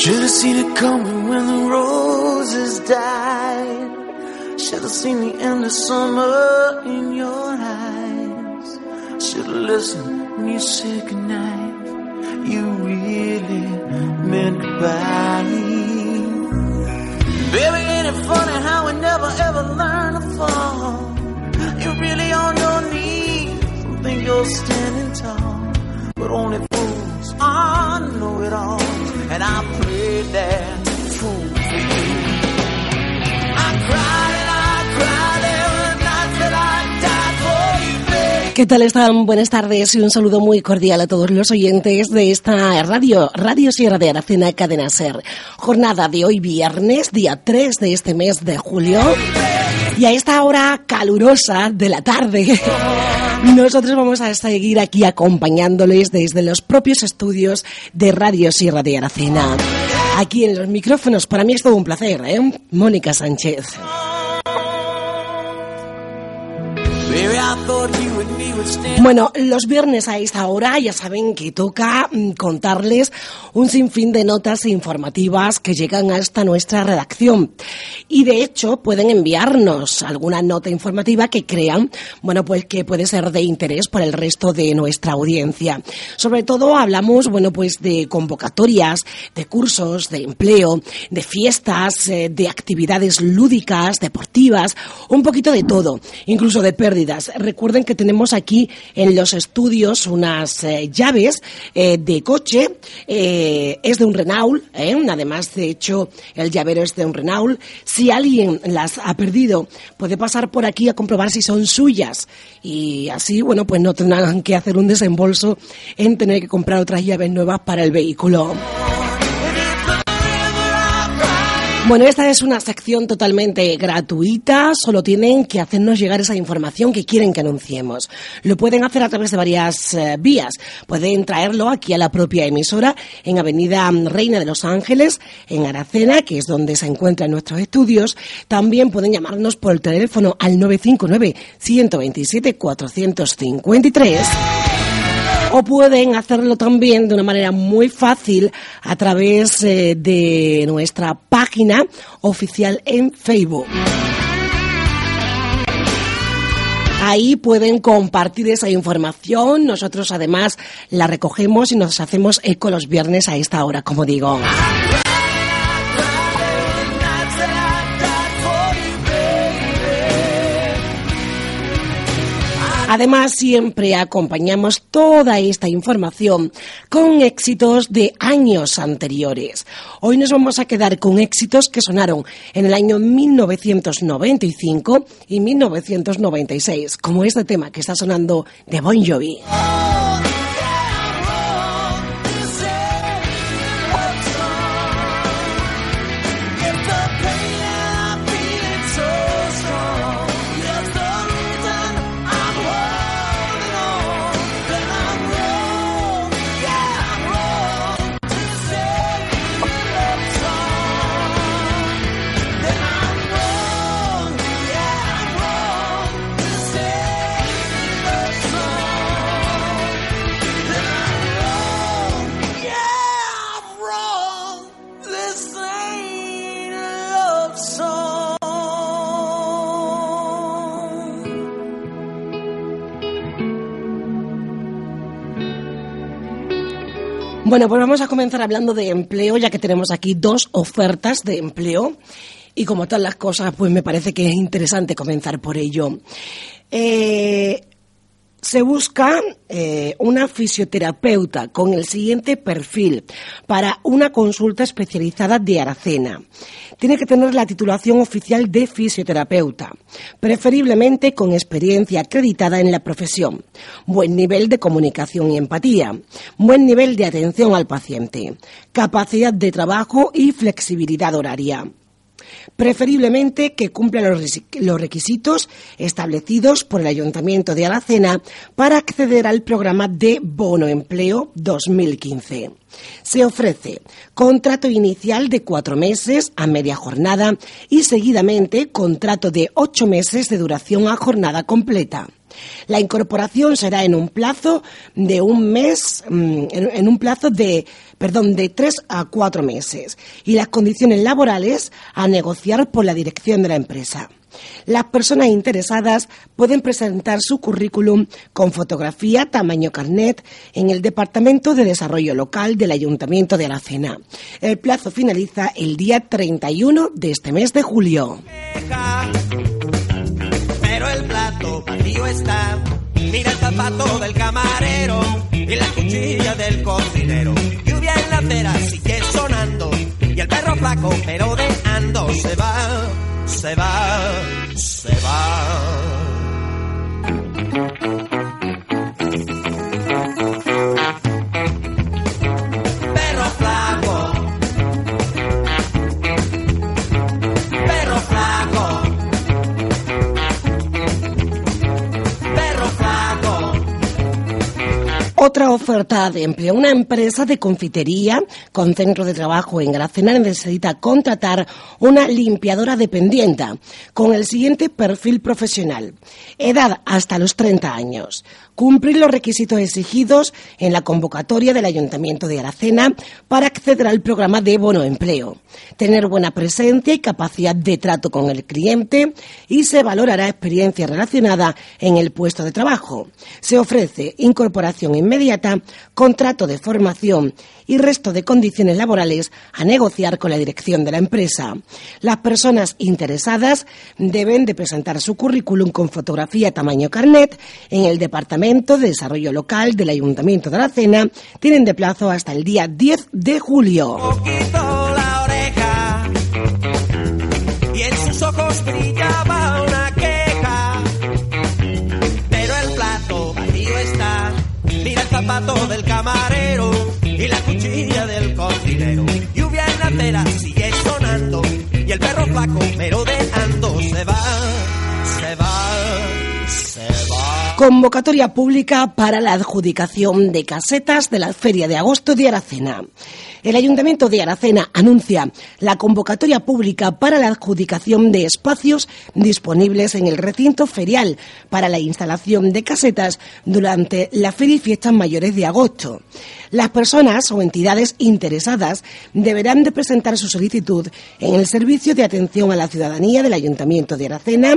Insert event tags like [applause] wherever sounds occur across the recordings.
Should have seen it coming when the roses died. Should have seen the end of summer in your eyes. Should have listened when you said goodnight. You really meant goodbye. Baby, ain't it funny how we never ever learn to fall? You're really on your knees and think you're standing tall, but only I know it all, and I pray that fool ¿Qué tal están? Buenas tardes y un saludo muy cordial a todos los oyentes de esta radio, Radio Sierra de Aracena Cadena Ser. Jornada de hoy viernes, día 3 de este mes de julio. Y a esta hora calurosa de la tarde, [laughs] nosotros vamos a seguir aquí acompañándoles desde los propios estudios de Radio Sierra de Aracena. Aquí en los micrófonos, para mí es todo un placer, ¿eh? Mónica Sánchez. Bueno, los viernes a esta hora ya saben que toca mm, contarles un sinfín de notas informativas que llegan hasta nuestra redacción. Y de hecho pueden enviarnos alguna nota informativa que crean, bueno, pues que puede ser de interés por el resto de nuestra audiencia. Sobre todo hablamos, bueno, pues de convocatorias, de cursos, de empleo, de fiestas, eh, de actividades lúdicas, deportivas, un poquito de todo, incluso de pérdidas. Recuerden que tenemos aquí en los estudios unas eh, llaves eh, de coche, eh, es de un Renault, además de hecho el llavero es de un Renault. Si alguien las ha perdido, puede pasar por aquí a comprobar si son suyas y así, bueno, pues no tendrán que hacer un desembolso en tener que comprar otras llaves nuevas para el vehículo. Bueno, esta es una sección totalmente gratuita, solo tienen que hacernos llegar esa información que quieren que anunciemos. Lo pueden hacer a través de varias eh, vías. Pueden traerlo aquí a la propia emisora en Avenida Reina de los Ángeles, en Aracena, que es donde se encuentran nuestros estudios. También pueden llamarnos por el teléfono al 959 127 453 o pueden hacerlo también de una manera muy fácil a través eh, de nuestra página oficial en Facebook. Ahí pueden compartir esa información. Nosotros además la recogemos y nos hacemos eco los viernes a esta hora, como digo. Además, siempre acompañamos toda esta información con éxitos de años anteriores. Hoy nos vamos a quedar con éxitos que sonaron en el año 1995 y 1996, como este tema que está sonando de Bon Jovi. Bueno, pues vamos a comenzar hablando de empleo, ya que tenemos aquí dos ofertas de empleo. Y como todas las cosas, pues me parece que es interesante comenzar por ello. Eh, se busca eh, una fisioterapeuta con el siguiente perfil para una consulta especializada de Aracena. Tiene que tener la titulación oficial de fisioterapeuta, preferiblemente con experiencia acreditada en la profesión, buen nivel de comunicación y empatía, buen nivel de atención al paciente, capacidad de trabajo y flexibilidad horaria preferiblemente que cumpla los requisitos establecidos por el Ayuntamiento de Aracena para acceder al programa de Bono Empleo 2015. Se ofrece contrato inicial de cuatro meses a media jornada y seguidamente contrato de ocho meses de duración a jornada completa. La incorporación será en un plazo de un mes, mm, en un plazo de, perdón, de tres a cuatro meses y las condiciones laborales a negociar por la dirección de la empresa. Las personas interesadas pueden presentar su currículum con fotografía tamaño carnet en el Departamento de Desarrollo Local del Ayuntamiento de Aracena. El plazo finaliza el día 31 de este mes de julio vacío está. Mira el zapato del camarero y la cuchilla del cocinero. Lluvia en la acera sigue sonando y el perro flaco pero de ando se va, se va, se va. Otra oferta de empleo. Una empresa de confitería con centro de trabajo en Gracena necesita contratar una limpiadora dependiente con el siguiente perfil profesional. Edad hasta los 30 años cumplir los requisitos exigidos en la convocatoria del Ayuntamiento de Aracena para acceder al programa de bono empleo, tener buena presencia y capacidad de trato con el cliente y se valorará experiencia relacionada en el puesto de trabajo. Se ofrece incorporación inmediata, contrato de formación y resto de condiciones laborales a negociar con la dirección de la empresa. Las personas interesadas deben de presentar su currículum con fotografía tamaño carnet en el Departamento de Desarrollo Local del Ayuntamiento de Aracena. Tienen de plazo hasta el día 10 de julio. la oreja y en sus ojos brillaba una queja, pero el plato vacío está. Mira el zapato del camarero y la cuchilla del cocinero. Lluvia en la acera sigue sonando y el perro flaco merodeando Convocatoria pública para la adjudicación de casetas de la Feria de Agosto de Aracena. El Ayuntamiento de Aracena anuncia la convocatoria pública para la adjudicación de espacios disponibles en el recinto ferial para la instalación de casetas durante la feria y fiestas mayores de agosto. Las personas o entidades interesadas deberán de presentar su solicitud en el Servicio de Atención a la Ciudadanía del Ayuntamiento de Aracena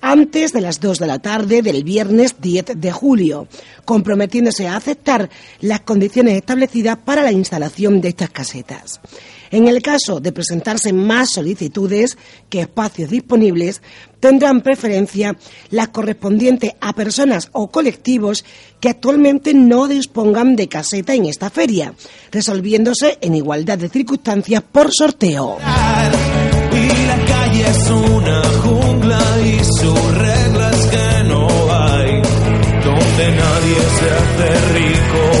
antes de las 2 de la tarde del viernes 10 de julio, comprometiéndose a aceptar las condiciones establecidas para la instalación de estas casetas. En el caso de presentarse más solicitudes que espacios disponibles, tendrán preferencia las correspondientes a personas o colectivos que actualmente no dispongan de caseta en esta feria, resolviéndose en igualdad de circunstancias por sorteo nadie se rico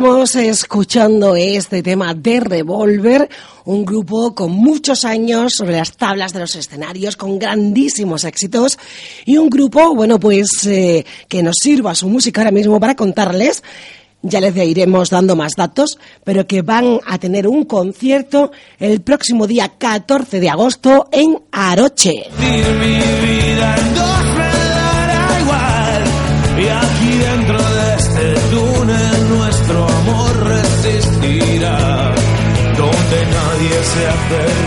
Estamos escuchando este tema de Revolver, un grupo con muchos años sobre las tablas de los escenarios, con grandísimos éxitos y un grupo, bueno, pues eh, que nos sirva su música ahora mismo para contarles ya les iremos dando más datos, pero que van a tener un concierto el próximo día 14 de agosto en Aroche. Se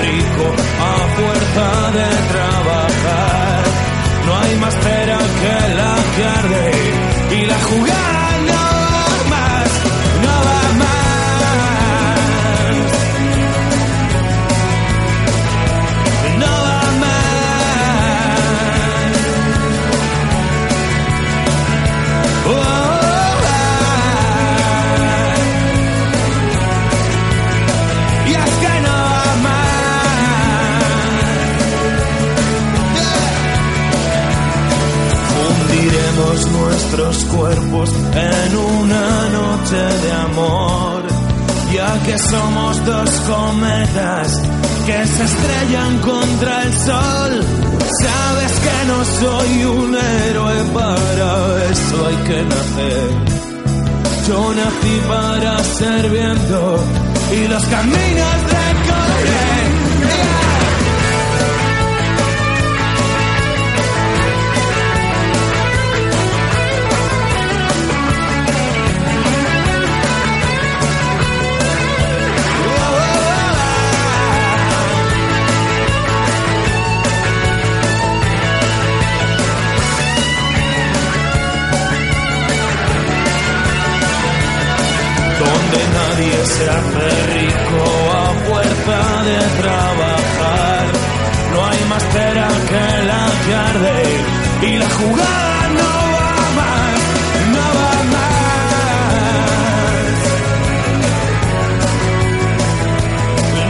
somos dos cometas que se estrellan contra el sol. Sabes que no soy un héroe, para eso hay que nacer. Yo nací para ser viento y los caminos recorrer. Nadie se hace rico a fuerza de trabajar. No hay más pera que la que arde y la jugada no va más, no va más.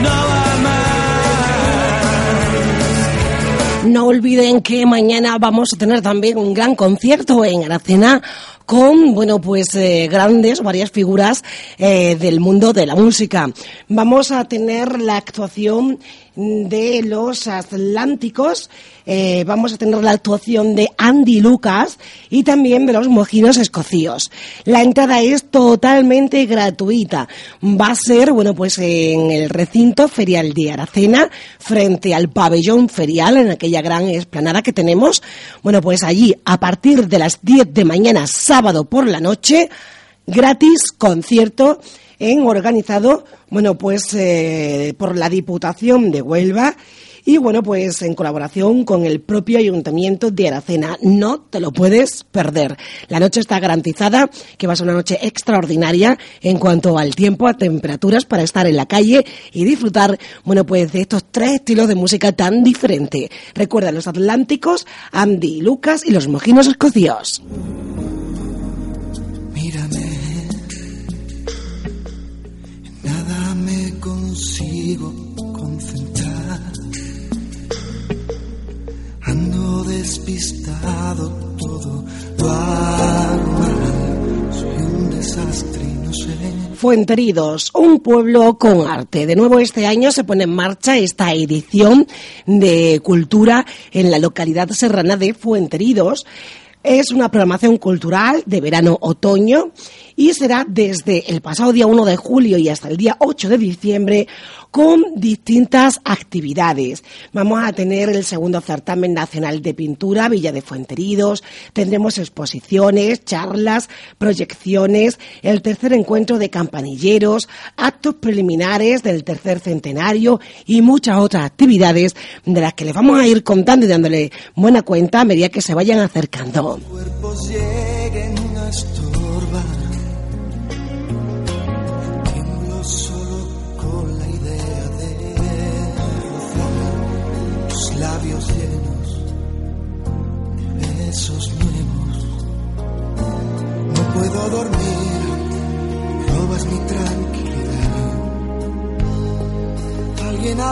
No va más. No olviden que mañana vamos a tener también un gran concierto en Aracena con, bueno, pues eh, grandes, varias figuras eh, del mundo de la música. Vamos a tener la actuación de los Atlánticos, eh, vamos a tener la actuación de Andy Lucas y también de los Mojinos Escocíos. La entrada es totalmente gratuita. Va a ser, bueno, pues en el recinto ferial de Aracena, frente al pabellón ferial, en aquella gran explanada que tenemos. Bueno, pues allí, a partir de las 10 de mañana, sábado por la noche, gratis concierto en organizado, bueno, pues eh, por la Diputación de Huelva y bueno, pues en colaboración con el propio Ayuntamiento de Aracena. No te lo puedes perder. La noche está garantizada, que va a ser una noche extraordinaria en cuanto al tiempo, a temperaturas para estar en la calle y disfrutar, bueno, pues de estos tres estilos de música tan diferentes. Recuerda los Atlánticos, Andy Lucas y los Mojinos Escocíos. Consigo concentrar. Un. Fuenteridos, un pueblo con arte. De nuevo este año se pone en marcha esta edición de cultura en la localidad serrana de Fuenteridos. Es una programación cultural de verano-otoño y será desde el pasado día 1 de julio y hasta el día 8 de diciembre con distintas actividades. Vamos a tener el segundo certamen nacional de pintura Villa de Fuenteridos, tendremos exposiciones, charlas, proyecciones, el tercer encuentro de campanilleros, actos preliminares del tercer centenario y muchas otras actividades de las que les vamos a ir contando y dándole buena cuenta a medida que se vayan acercando. Cuerpos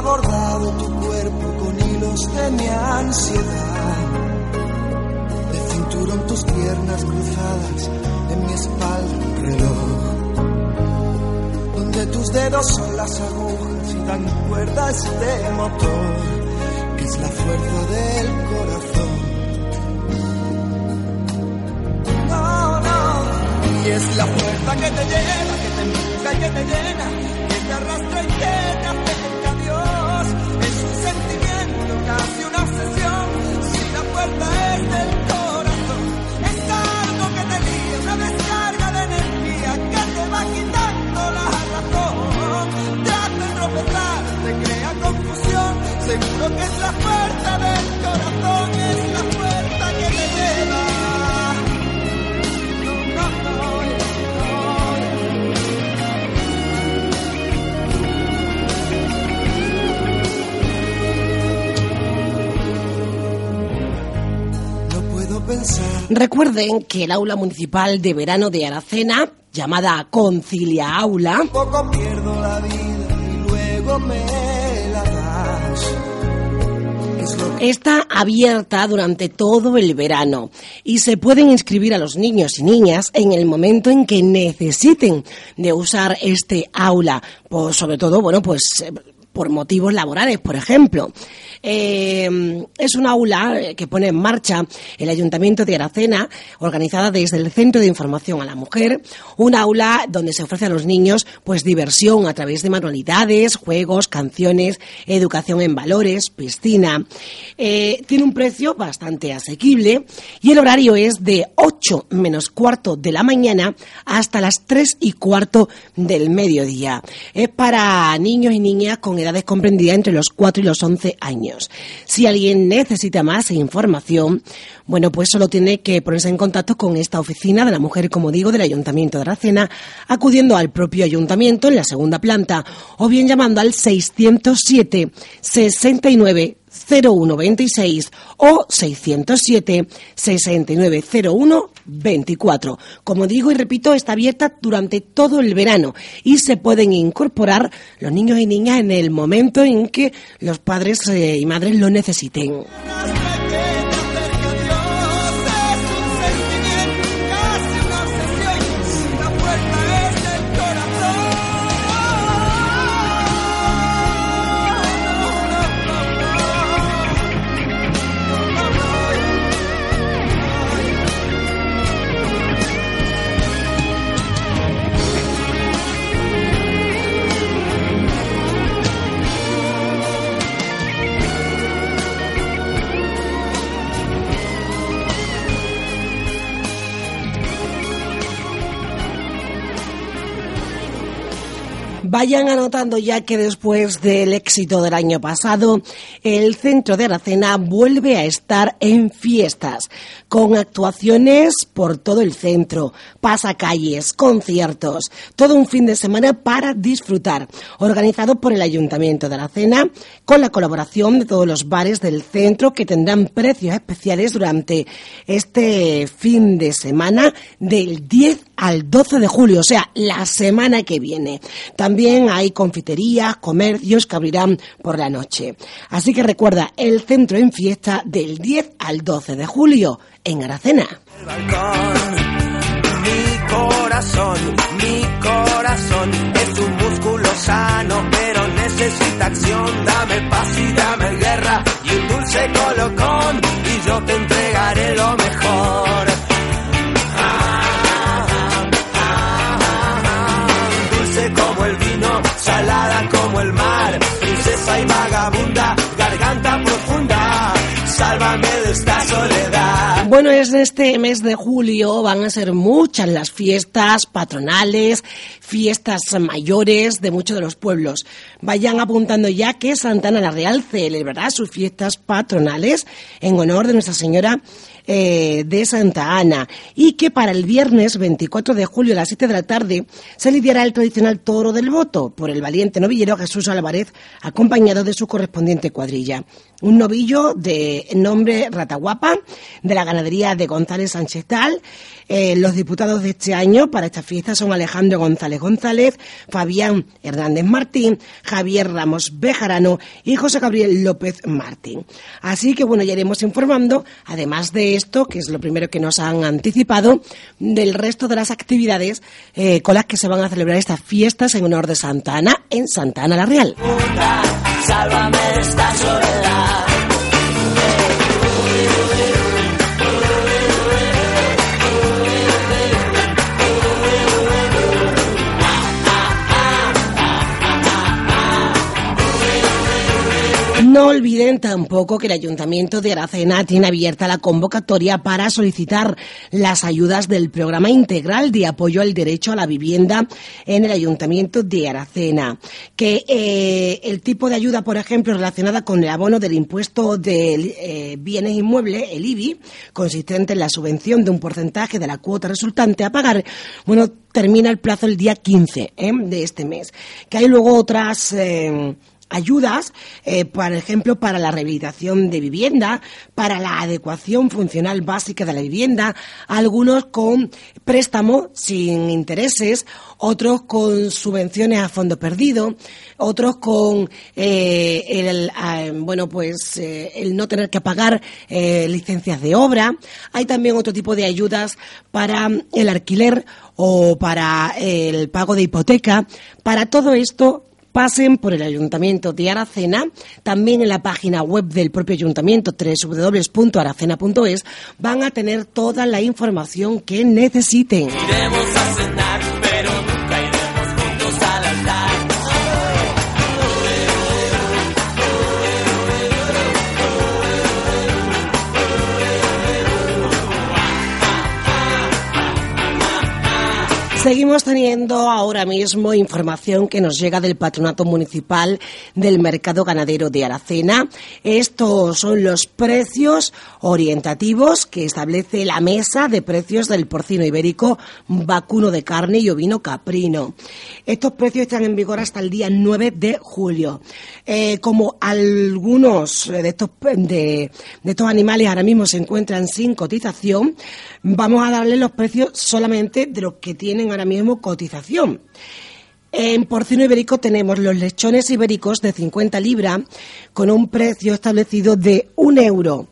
Bordado tu cuerpo con hilos de mi ansiedad de cinturón tus piernas cruzadas, en mi espalda un reloj, donde tus dedos son las agujas y dan cuerda a este motor, que es la fuerza del corazón. No, no, y es la fuerza que te lleva, que te empuja y que te llena, que te arrastra Recuerden que el aula municipal de verano de Aracena, llamada Concilia Aula, poco pierdo la vida y luego me la das. Está abierta durante todo el verano y se pueden inscribir a los niños y niñas en el momento en que necesiten de usar este aula, pues sobre todo, bueno, pues eh, por motivos laborales, por ejemplo. Eh, es un aula eh, que pone en marcha el Ayuntamiento de Aracena, organizada desde el Centro de Información a la Mujer, un aula donde se ofrece a los niños pues diversión a través de manualidades, juegos, canciones, educación en valores, piscina. Eh, tiene un precio bastante asequible y el horario es de 8 menos cuarto de la mañana hasta las 3 y cuarto del mediodía. Es para niños y niñas con edades comprendidas entre los 4 y los 11 años. Si alguien necesita más información, bueno, pues solo tiene que ponerse en contacto con esta oficina de la mujer, como digo, del Ayuntamiento de Aracena, acudiendo al propio ayuntamiento en la segunda planta o bien llamando al 607 69 0126 o 607 6901 24. Como digo y repito, está abierta durante todo el verano y se pueden incorporar los niños y niñas en el momento en que los padres eh, y madres lo necesiten. Vayan anotando ya que después del éxito del año pasado, el centro de Aracena vuelve a estar en fiestas, con actuaciones por todo el centro, pasacalles, conciertos, todo un fin de semana para disfrutar, organizado por el Ayuntamiento de Aracena, con la colaboración de todos los bares del centro que tendrán precios especiales durante este fin de semana del 10 al 12 de julio, o sea, la semana que viene. También hay confiterías, comercios que abrirán por la noche. Así que recuerda, el centro en fiesta del 10 al 12 de julio en Aracena. el balcón. Mi corazón, mi corazón es un músculo sano, pero necesita acción. Dame paz y dame guerra y un dulce colocón y yo te entregaré lo mejor. Como el mar, princesa y vagabunda, garganta profunda, sálvame de esta soledad. Bueno, es este mes de julio, van a ser muchas las fiestas patronales, fiestas mayores de muchos de los pueblos. Vayan apuntando ya que Santana la Real celebrará sus fiestas patronales en honor de Nuestra Señora eh, de Santa Ana y que para el viernes 24 de julio a las 7 de la tarde se lidiará el tradicional toro del voto por el valiente novillero Jesús Álvarez acompañado de su correspondiente cuadrilla. Un novillo de nombre Rataguapa de la ganadería de González Sánchez Tal. Eh, los diputados de este año para esta fiesta son Alejandro González González, Fabián Hernández Martín, Javier Ramos Bejarano y José Gabriel López Martín. Así que bueno, ya iremos informando, además de esto, que es lo primero que nos han anticipado, del resto de las actividades eh, con las que se van a celebrar estas fiestas en honor de Santa Ana en Santa Ana la Real. Sálvame esta. No olviden tampoco que el Ayuntamiento de Aracena tiene abierta la convocatoria para solicitar las ayudas del Programa Integral de Apoyo al Derecho a la Vivienda en el Ayuntamiento de Aracena. Que eh, el tipo de ayuda, por ejemplo, relacionada con el abono del impuesto de eh, bienes inmuebles, el IBI, consistente en la subvención de un porcentaje de la cuota resultante a pagar, bueno, termina el plazo el día 15 ¿eh? de este mes. Que hay luego otras. Eh, ayudas, eh, por ejemplo, para la rehabilitación de vivienda, para la adecuación funcional básica de la vivienda, algunos con préstamo sin intereses, otros con subvenciones a fondo perdido, otros con eh, el, ah, bueno, pues eh, el no tener que pagar eh, licencias de obra. Hay también otro tipo de ayudas para el alquiler o para el pago de hipoteca. Para todo esto pasen por el Ayuntamiento de Aracena, también en la página web del propio Ayuntamiento, www.aracena.es, van a tener toda la información que necesiten. Seguimos teniendo ahora mismo información que nos llega del Patronato Municipal del Mercado Ganadero de Aracena. Estos son los precios orientativos que establece la mesa de precios del porcino ibérico, vacuno de carne y ovino caprino. Estos precios están en vigor hasta el día 9 de julio. Eh, como algunos de estos, de, de estos animales ahora mismo se encuentran sin cotización, vamos a darle los precios solamente de los que tienen ahora mismo cotización. En porcino ibérico tenemos los lechones ibéricos de 50 libras con un precio establecido de 1 euro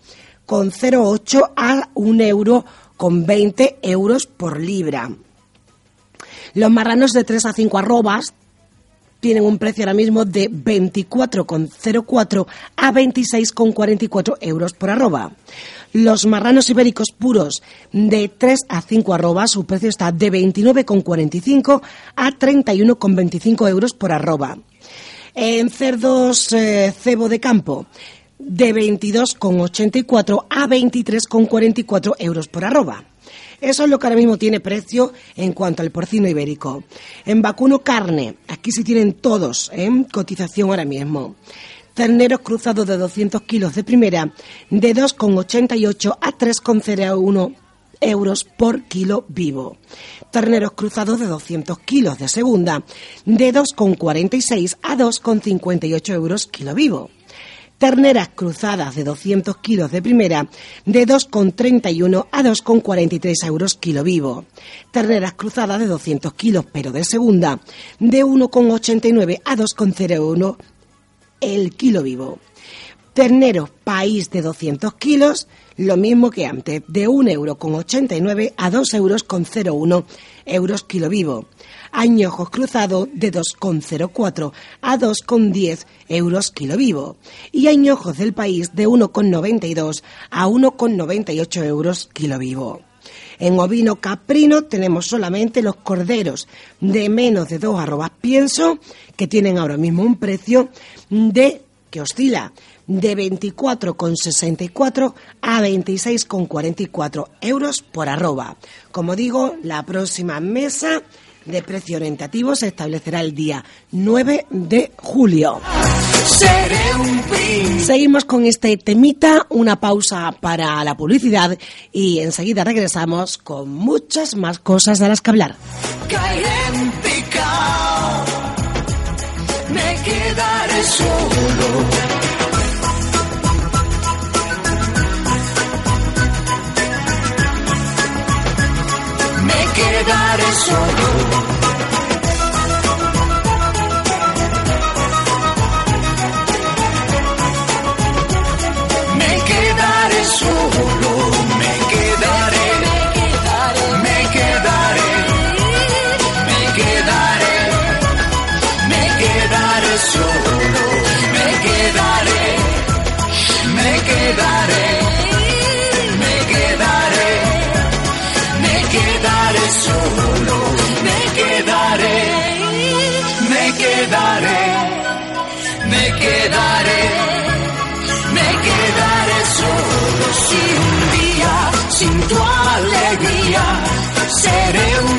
con 0,8 a 1 euro con 20 euros por libra. Los marranos de 3 a 5 arrobas tienen un precio ahora mismo de 24,04 a 26,44 euros por arroba. Los marranos ibéricos puros de 3 a 5 arrobas, su precio está de 29,45 a 31,25 euros por arroba. En cerdos eh, cebo de campo, de 22,84 a 23,44 euros por arroba. Eso es lo que ahora mismo tiene precio en cuanto al porcino ibérico. En vacuno carne, aquí sí tienen todos en cotización ahora mismo. Terneros cruzados de 200 kilos de primera, de 2,88 a 3,01 euros por kilo vivo. Terneros cruzados de 200 kilos de segunda, de 2,46 a 2,58 euros kilo vivo terneras cruzadas de 200 kilos de primera de 2,31 a 2,43 euros kilo vivo. Terneras cruzadas de 200 kilos pero de segunda de 1,89 a 2,01 el kilo vivo. Terneros país de 200 kilos, lo mismo que antes, de 1,89 euro a 2,01 euros euros kilo vivo añojos cruzados de 2,04 a 2,10 euros kilo vivo y añojos del país de 1,92 a 1,98 euros kilo vivo. En ovino caprino tenemos solamente los corderos de menos de 2 arrobas pienso, que tienen ahora mismo un precio de que oscila de 24,64 a 26,44 euros por arroba. Como digo, la próxima mesa de precio orientativo se establecerá el día 9 de julio. Seguimos con este temita, una pausa para la publicidad y enseguida regresamos con muchas más cosas de las que hablar. me quedaré solo. Quedaré solo. seré un